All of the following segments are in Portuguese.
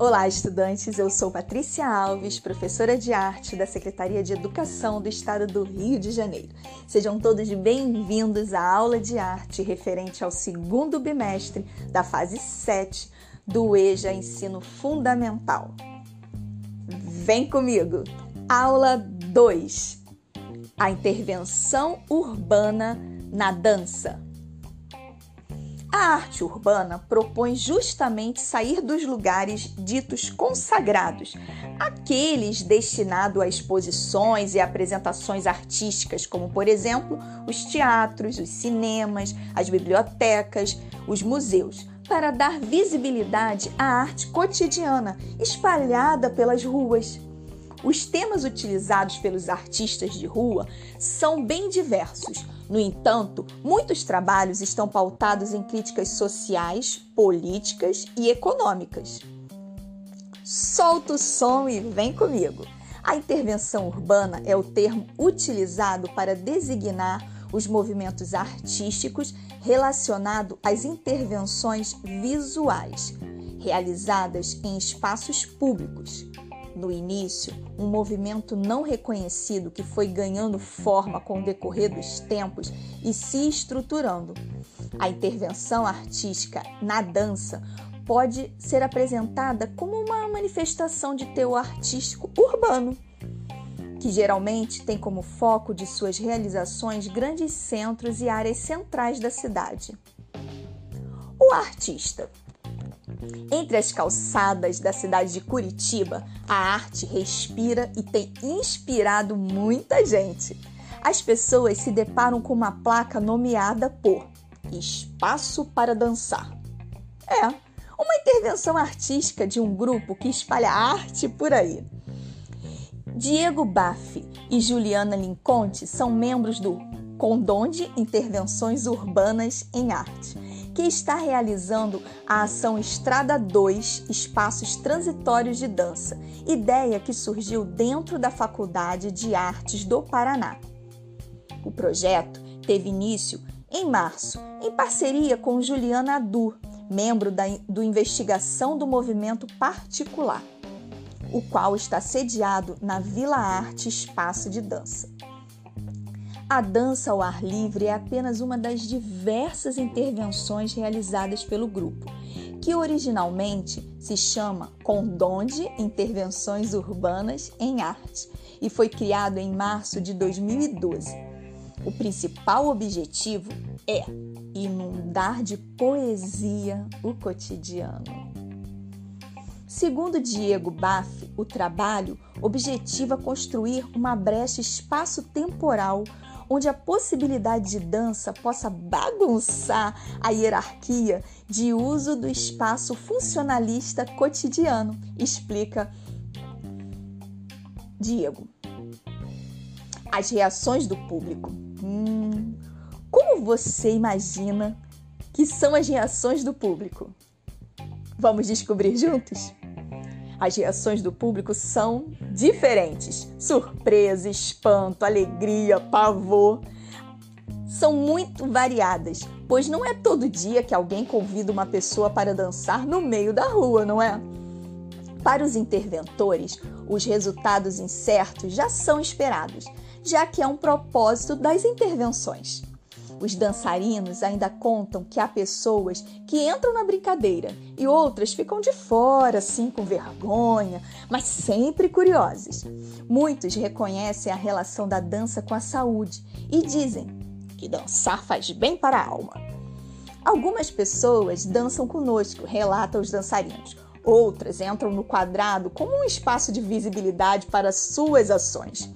Olá, estudantes! Eu sou Patrícia Alves, professora de arte da Secretaria de Educação do Estado do Rio de Janeiro. Sejam todos bem-vindos à aula de arte referente ao segundo bimestre da fase 7 do EJA Ensino Fundamental. Vem comigo! Aula 2: A intervenção urbana na dança. A arte urbana propõe justamente sair dos lugares ditos consagrados, aqueles destinados a exposições e apresentações artísticas, como por exemplo os teatros, os cinemas, as bibliotecas, os museus, para dar visibilidade à arte cotidiana espalhada pelas ruas. Os temas utilizados pelos artistas de rua são bem diversos no entanto, muitos trabalhos estão pautados em críticas sociais, políticas e econômicas. Solta o som e vem comigo. A intervenção urbana é o termo utilizado para designar os movimentos artísticos relacionados às intervenções visuais realizadas em espaços públicos, no início, um movimento não reconhecido que foi ganhando forma com o decorrer dos tempos e se estruturando. A intervenção artística na dança pode ser apresentada como uma manifestação de teor artístico urbano, que geralmente tem como foco de suas realizações grandes centros e áreas centrais da cidade. O artista entre as calçadas da cidade de Curitiba, a arte respira e tem inspirado muita gente. As pessoas se deparam com uma placa nomeada por Espaço para Dançar. É, uma intervenção artística de um grupo que espalha arte por aí. Diego Baffi e Juliana Linconte são membros do Condonde Intervenções Urbanas em Arte que está realizando a ação Estrada 2 Espaços Transitórios de Dança, ideia que surgiu dentro da Faculdade de Artes do Paraná. O projeto teve início em março, em parceria com Juliana Adu, membro da, do Investigação do Movimento Particular, o qual está sediado na Vila Arte Espaço de Dança. A dança ao ar livre é apenas uma das diversas intervenções realizadas pelo grupo, que originalmente se chama Condonde Intervenções Urbanas em Arte e foi criado em março de 2012. O principal objetivo é inundar de poesia o cotidiano. Segundo Diego Baff, o trabalho objetiva construir uma brecha espaço-temporal onde a possibilidade de dança possa bagunçar a hierarquia de uso do espaço funcionalista cotidiano, explica Diego. As reações do público. Hum, como você imagina que são as reações do público? Vamos descobrir juntos? As reações do público são diferentes: surpresa, espanto, alegria, pavor. São muito variadas, pois não é todo dia que alguém convida uma pessoa para dançar no meio da rua, não é? Para os interventores, os resultados incertos já são esperados, já que é um propósito das intervenções. Os dançarinos ainda contam que há pessoas que entram na brincadeira e outras ficam de fora, assim, com vergonha, mas sempre curiosas. Muitos reconhecem a relação da dança com a saúde e dizem que dançar faz bem para a alma. Algumas pessoas dançam conosco, relatam os dançarinos. Outras entram no quadrado como um espaço de visibilidade para suas ações.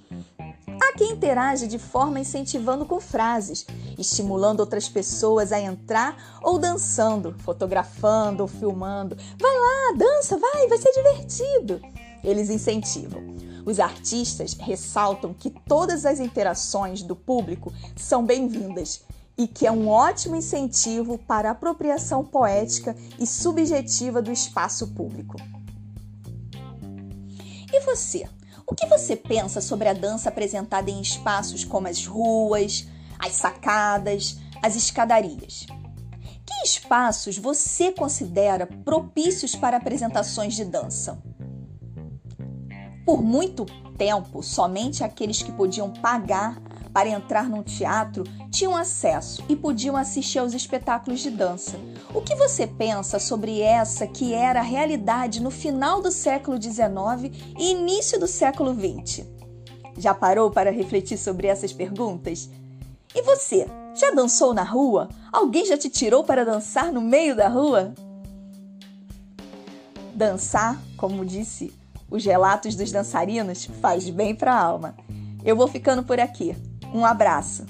Há quem interage de forma incentivando com frases, estimulando outras pessoas a entrar ou dançando, fotografando ou filmando. Vai lá, dança, vai, vai ser divertido. Eles incentivam. Os artistas ressaltam que todas as interações do público são bem-vindas e que é um ótimo incentivo para a apropriação poética e subjetiva do espaço público. E você? O que você pensa sobre a dança apresentada em espaços como as ruas, as sacadas, as escadarias? Que espaços você considera propícios para apresentações de dança? Por muito tempo, somente aqueles que podiam pagar para entrar num teatro tinham acesso e podiam assistir aos espetáculos de dança. O que você pensa sobre essa que era a realidade no final do século XIX e início do século XX? Já parou para refletir sobre essas perguntas? E você, já dançou na rua? Alguém já te tirou para dançar no meio da rua? Dançar, como disse os relatos dos dançarinos faz bem para a alma. Eu vou ficando por aqui. Um abraço.